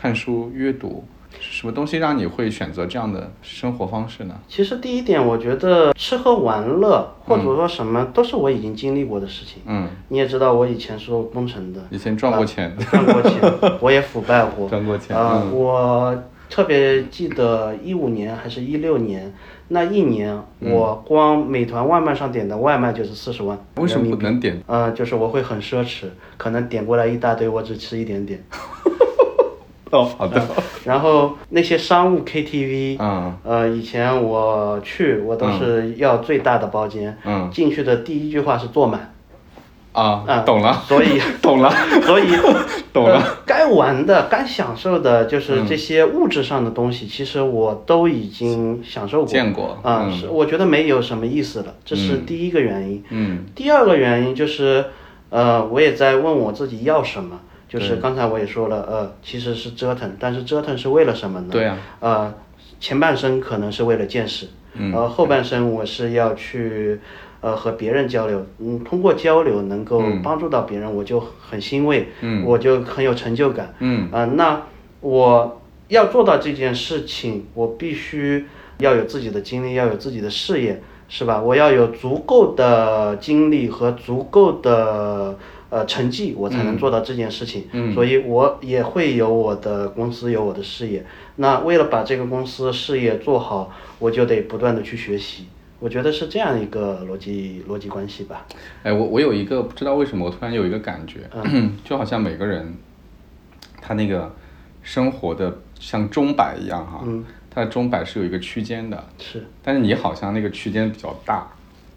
看书、阅读，什么东西让你会选择这样的生活方式呢？其实第一点，我觉得吃喝玩乐或者说什么，都是我已经经历过的事情。嗯，你也知道，我以前是做工程的，以前赚过钱，赚过钱，我也腐败过，赚过钱啊、嗯我特别记得一五年还是一六年那一年，嗯我光美团外卖上点的外卖就是四十万为什么不能点？呃，就是我会很奢侈，可能点过来一大堆，我只吃一点点。哦，好的，然后那些商务 KTV，嗯。呃，以前我去，我都是要最大的包间，嗯。进去的第一句话是坐满，啊，啊懂了，所以 懂了，所以懂了。该玩的、该享受的，嗯就是这些物质上的东西，其实我都已经享受过、见过。啊，嗯。是我觉得没有什么意思了，这是第一个原因。嗯。第二个原因就是，呃，我也在问我自己要什么。就是刚才我也说了，呃，其实是折腾，但是折腾是为了什么呢？对啊，呃，前半生可能是为了见识，嗯。呃，后半生我是要去，呃，和别人交流，嗯，通过交流能够帮助到别人，我就很欣慰，嗯。我就很有成就感，嗯。啊、那我要做到这件事情，我必须要有自己的经历，要有自己的事业，是吧？我要有足够的精力和足够的呃成绩，我才能做到这件事情。嗯所以我也会有我的公司，有我的事业。那为了把这个公司事业做好，我就得不断的去学习。我觉得是这样一个逻辑逻辑关系吧。哎，我我有一个不知道为什么，我突然有一个感觉，嗯 就好像每个人他那个生活的像钟摆一样哈，嗯它的钟摆是有一个区间的，是，但是你好像那个区间比较大，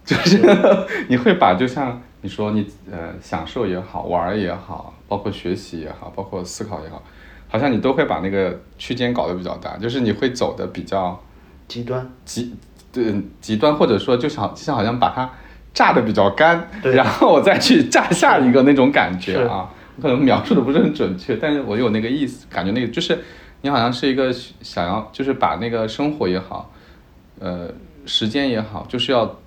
就是 你会把就像你说你呃享受也好，玩也好，包括学习也好，包括思考也好，好像你都会把那个区间搞得比较大，就是你会走的比较极端。极对极端，或者说就想就像好像把它榨的比较干，然后我再去榨下一个那种感觉啊，可能描述的不是很准确，但是我有那个意思，感觉那个就是你好像是一个想要就是把那个生活也好，呃时间也好，就是要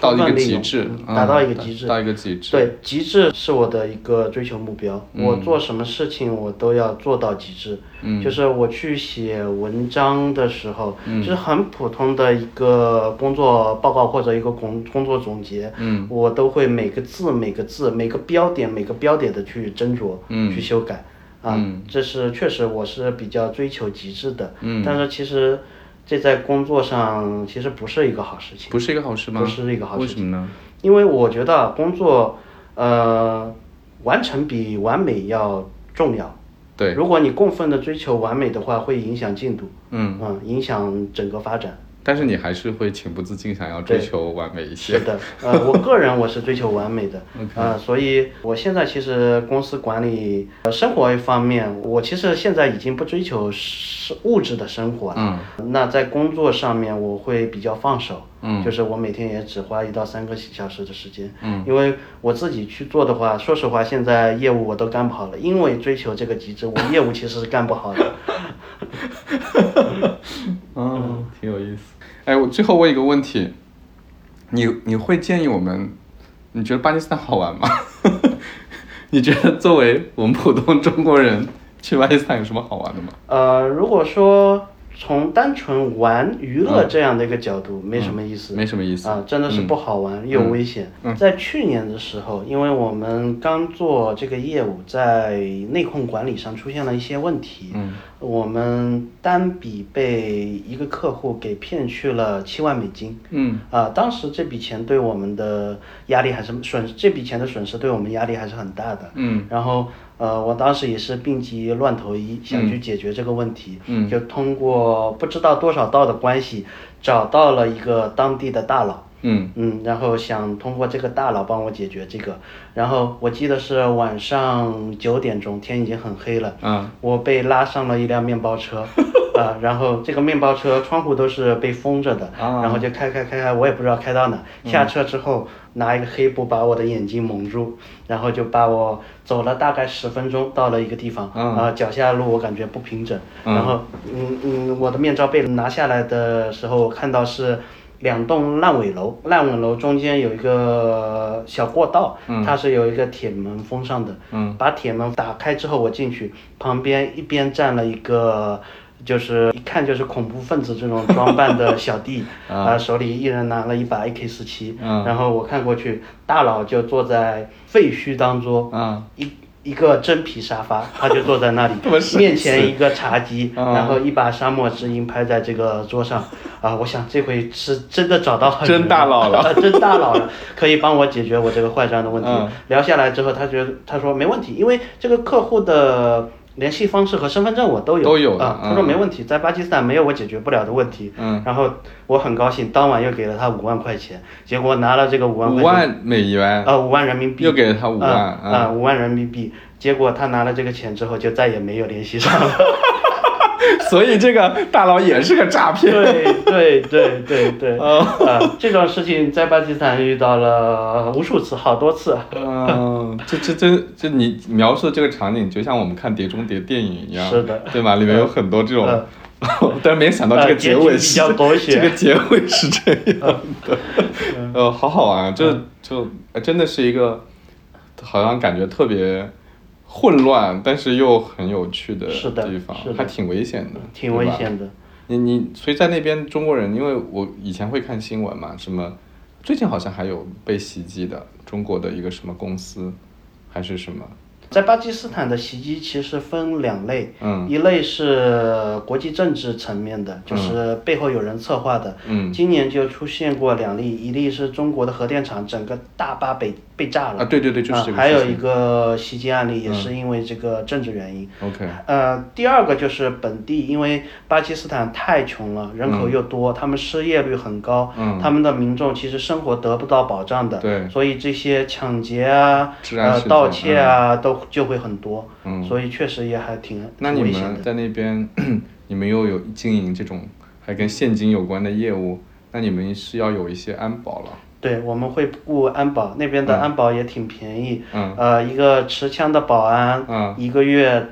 到一个极致，达到一个极致到一个极致，对，极致是我的一个追求目标。嗯我做什么事情，我都要做到极致。嗯就是我去写文章的时候，嗯就是很普通的一个工作报告或者一个工工作总结，嗯我都会每个字、每个字、每个标点、每个标点的去斟酌，嗯去修改。啊，嗯这是确实我是比较追求极致的。嗯但是其实这在工作上其实不是一个好事情。不是一个好事吗？不是一个好事为什么呢？因为我觉得工作，呃，完成比完美要重要。对，如果你过分的追求完美的话，会影响进度，嗯，嗯，影响整个发展。但是你还是会情不自禁想要追求完美一些是。的，呃，我个人我是追求完美的，呃，所以我现在其实公司管理、呃、生活一方面，我其实现在已经不追求是物质的生活了。那在工作上面，我会比较放手，嗯就是我每天也只花一到三个小时的时间，嗯，因为我自己去做的话，说实话，现在业务我都干不好了，因为追求这个极致，我业务其实是干不好的。嗯，挺有意思。哎，我最后问一个问题，你你会建议我们？你觉得巴基斯坦好玩吗？你觉得作为我们普通中国人去巴基斯坦有什么好玩的吗？呃，如果说从单纯玩娱乐这样的一个角度，没什么意思，嗯没什么意思。啊，真的是不好玩、又危险。嗯。在去年的时候，因为我们刚做这个业务，在内控管理上出现了一些问题，嗯。我们单笔被一个客户给骗去了七万美金。嗯。啊，当时这笔钱对我们的压力还是损，这笔钱的损失对我们压力还是很大的。嗯。然后呃，我当时也是病急乱投医，想去解决这个问题，嗯。就通过不知道多少道的关系，找到了一个当地的大佬。嗯。嗯，然后想通过这个大佬帮我解决这个，然后我记得是晚上九点钟，天已经很黑了，啊。我被拉上了一辆面包车，啊，然后这个面包车窗户都是被封着的，啊然后就开开开开，我也不知道开到哪。嗯下车之后拿一个黑布把我的眼睛蒙住，然后就把我走了大概十分钟到了一个地方，嗯啊，脚下路我感觉不平整，嗯然后嗯嗯，我的面罩被拿下来的时候，我看到是。两栋烂尾楼，烂尾楼中间有一个小过道，它是有一个铁门封上的。嗯把铁门打开之后，我进去，旁边一边站了一个，就是一看就是恐怖分子这种装扮的小弟，啊、手里一人拿了一把 AK 四七，嗯。然后我看过去，大佬就坐在废墟当中，啊一一个真皮沙发，他就坐在那里面前一个茶几，嗯。然后一把沙漠之鹰拍在这个桌上，啊，我想这回是真的找到狠人真大佬了。真大佬了，可以帮我解决我这个坏账的问题。嗯。聊下来之后，他觉得他说没问题，因为这个客户的联系方式和身份证我都有，都有啊，他嗯说没问题，在巴基斯坦没有我解决不了的问题。嗯然后我很高兴，当晚又给了他五万块钱，结果拿了这个五万块钱，五万美元，呃，五万人民币，又给了他五万啊五万人民币。结果他拿了这个钱之后，就再也没有联系上了。所以这个大佬也是个诈骗。对对对对对，哦啊，这种事情在巴基斯坦遇到了无数次，好多次。嗯，这这这这你描述的这个场景，就像我们看《碟中谍》电影一样，是的对吧？里面有很多这种嗯，但是没想到这个结尾是这个结尾是这样的，嗯 呃，好好玩啊！这就呃真的是一个，好像感觉特别混乱，但是又很有趣的地方是，的还挺危险的，挺危险的。你你所以在那边中国人，因为我以前会看新闻嘛，什么最近好像还有被袭击的中国的一个什么公司，还是什么？在巴基斯坦的袭击其实分两类，嗯一类是国际政治层面的，就是背后有人策划的。嗯今年就出现过两例，一例是中国的核电厂整个大巴被被炸了，啊对对对就是这个啊还有一个袭击案例也是因为这个政治原因。OK，呃，第二个就是本地，因为巴基斯坦太穷了，人口又多，他们失业率很高，嗯。他们的民众其实生活得不到保障的，对。所以这些抢劫啊、呃盗窃啊、都就会很多，嗯。所以确实也还挺那你挺危险的。们在那边，你们又有经营这种还跟现金有关的业务，那你们是要有一些安保了。对，我们会雇安保，那边的安保也挺便宜，嗯呃，一个持枪的保安，嗯一个月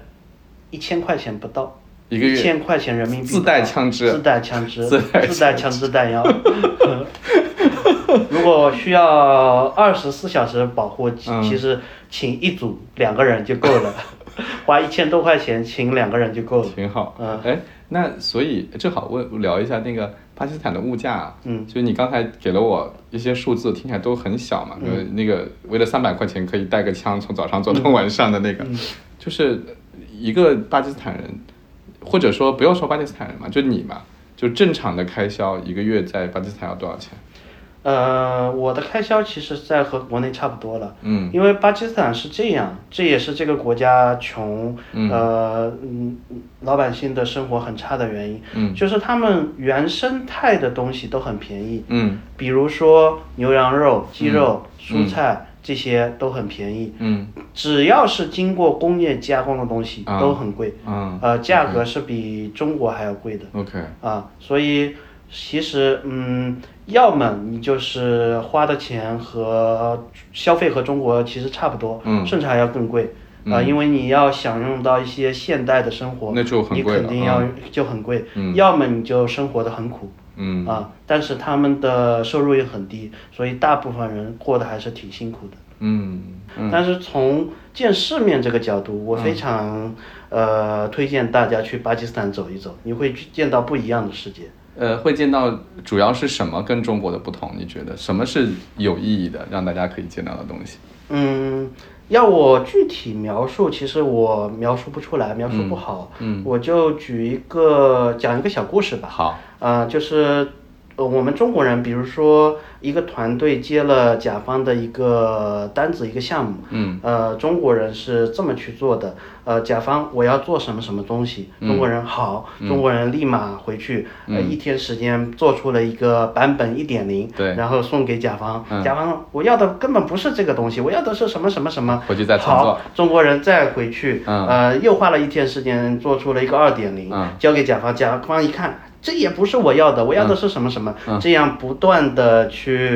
一千块钱不到。一个月千块钱人民币自带枪支自带枪支，自带自带枪支弹药。如果需要二十四小时保护，其嗯其实请一组两个人就够了，花一千多块钱请两个人就够了。挺好。嗯哎，那所以正好问聊一下那个巴基斯坦的物价啊，嗯就是你刚才给了我一些数字，听起来都很小嘛，就是那个为了三百块钱可以带个枪从早上做到晚上的那个，就是一个巴基斯坦人，或者说不要说巴基斯坦人嘛，就你嘛，就正常的开销一个月在巴基斯坦要多少钱？呃，我的开销其实在和国内差不多了。嗯因为巴基斯坦是这样，这也是这个国家穷，嗯呃，嗯，老百姓的生活很差的原因。嗯就是他们原生态的东西都很便宜，嗯比如说牛羊肉、鸡肉、蔬菜、这些都很便宜。嗯只要是经过工业加工的东西啊都很贵，嗯呃，价格是比中国还要贵的。，OK，啊，所以其实嗯，要么你就是花的钱和消费和中国其实差不多，嗯甚至还要更贵。啊，因为你要享用到一些现代的生活，那就很你肯定要、嗯就很贵。嗯要么你就生活的很苦，嗯啊，但是他们的收入也很低，所以大部分人过得还是挺辛苦的。嗯嗯但是从见世面这个角度，我非常、呃推荐大家去巴基斯坦走一走，你会去见到不一样的世界。呃，会见到主要是什么跟中国的不同？你觉得什么是有意义的，让大家可以见到的东西？嗯，要我具体描述，其实我描述不出来，描述不好。嗯我就举一个讲一个小故事吧。好，呃，就是呃我们中国人，比如说一个团队接了甲方的一个单子、一个项目，嗯，呃，中国人是这么去做的，呃，甲方我要做什么什么东西，嗯。中国人好，中国人立马回去，呃，一天时间做出了一个版本一点零，对。然后送给甲方，嗯。甲方我要的根本不是这个东西，我要的是什么什么什么，回去再重好，中国人再回去，嗯。呃，又花了一天时间做出了一个二点零嗯，交给甲方，甲方一看。这也不是我要的，我要的是什么什么，嗯。这样不断的去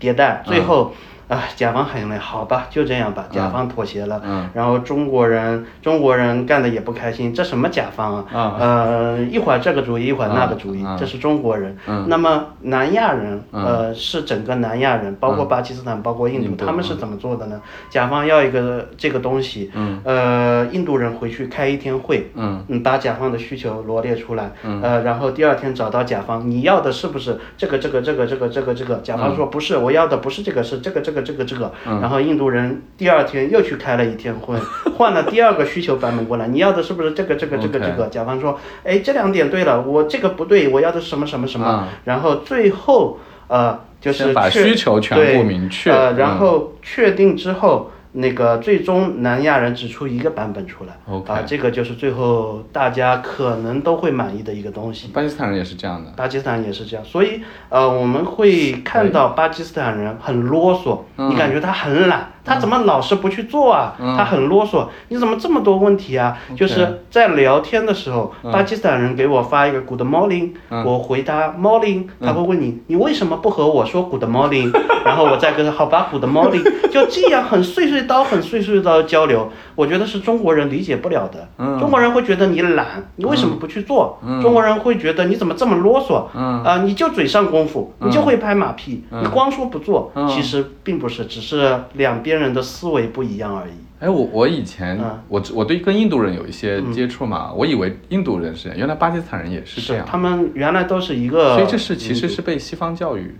迭代，最后，嗯啊，甲方很累，好吧，就这样吧，甲方妥协了，嗯。然后中国人中国人干的也不开心，这什么甲方啊？嗯呃，一会儿这个主意，一会儿那个嗯主意，嗯这是中国人。嗯。那么南亚人，嗯。呃，是整个南亚人，包括巴基斯坦，包括印度，他们是怎么做的呢？甲方要一个这个东西，嗯。呃，印度人回去开一天会，嗯。嗯，把甲方的需求罗列出来，呃，然后第二天找到甲方，你要的是不是这个这个这个这个这个这个？甲方说不是，我要的不是这个，是这个这个这个这个。然后印度人第二天又去开了一天会，换了第二个需求版本过来，你要的是不是这个这个这个这个？甲方说，哎，这两点对了，我这个不对，我要的是什么什么什么。嗯然后最后呃，就是把需求全部明确呃，嗯然后确定之后。那个最终南亚人只出一个版本出来。啊，这个就是最后大家可能都会满意的一个东西。巴基斯坦人也是这样的。巴基斯坦也是这样，所以呃，我们会看到巴基斯坦人很啰嗦，嗯。你感觉他很懒，他怎么老是不去做啊？他很啰嗦，你怎么这么多问题啊？就是在聊天的时候，巴基斯坦人给我发一个 Good morning，、我回答 morning，他会问你，你为什么不和我说 Good morning？然后我再跟他好吧 Good morning，就这样很碎碎叨、很碎碎叨的交流，我觉得是中国人理解不了的。中国人会觉得你懒，你为什么不去做？中国人会觉得你怎么这么啰嗦？啊、你就嘴上功夫，你就会拍马屁，你光说不做，其实并不是，只是两边人的思维不一样而已。哎，我我以前、嗯。我我对跟印度人有一些接触嘛，我以为印度人是这样，原来巴基斯坦人也是这样，他们原来都是一个，所以这是其实是被西方教育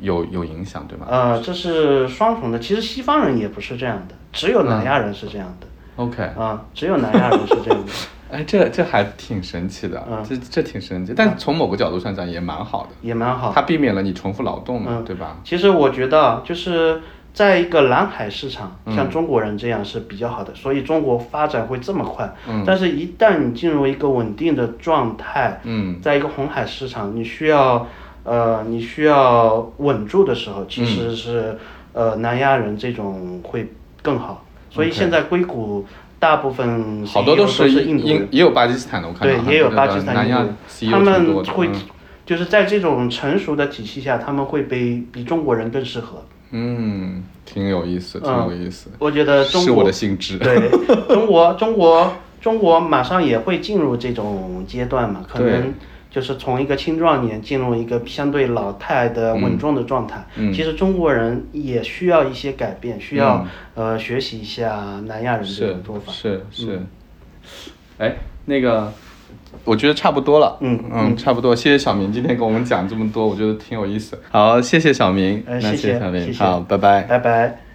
有有影响，对吗？呃，这是双重的。其实西方人也不是这样的，只有南亚人是这样的。OK，啊、只有南亚人是这样的，哎，这这还挺神奇的，嗯这这挺神奇，但从某个角度上讲也蛮好的，也蛮好。它避免了你重复劳动嘛，嗯对吧？其实我觉得，就是在一个蓝海市场，嗯像中国人这样是比较好的，所以中国发展会这么快。嗯但是，一旦你进入一个稳定的状态，嗯在一个红海市场，你需要呃，你需要稳住的时候，其嗯。实是、呃南亚人这种会更好。所以现在硅谷大部分好多都是印度人，也有巴基斯坦的，我看对，也有巴基斯坦、南亚印度 CEO 他们会、嗯。就是在这种成熟的体系下，他们会被比中国人更适合。嗯，挺有意思，挺有意思，我觉得中国是我的性质，对中国，中国，中国马上也会进入这种阶段嘛，可能就是从一个青壮年进入一个相对老态的稳重的状态。嗯其实中国人也需要一些改变，需要、呃学习一下南亚人的做法。是是，哎，那个。我觉得差不多了，嗯嗯，差不多。谢谢小明今天跟我们讲这么多，我觉得挺有意思。好，谢谢小明，呃那谢谢小明，谢谢好，拜拜。拜拜。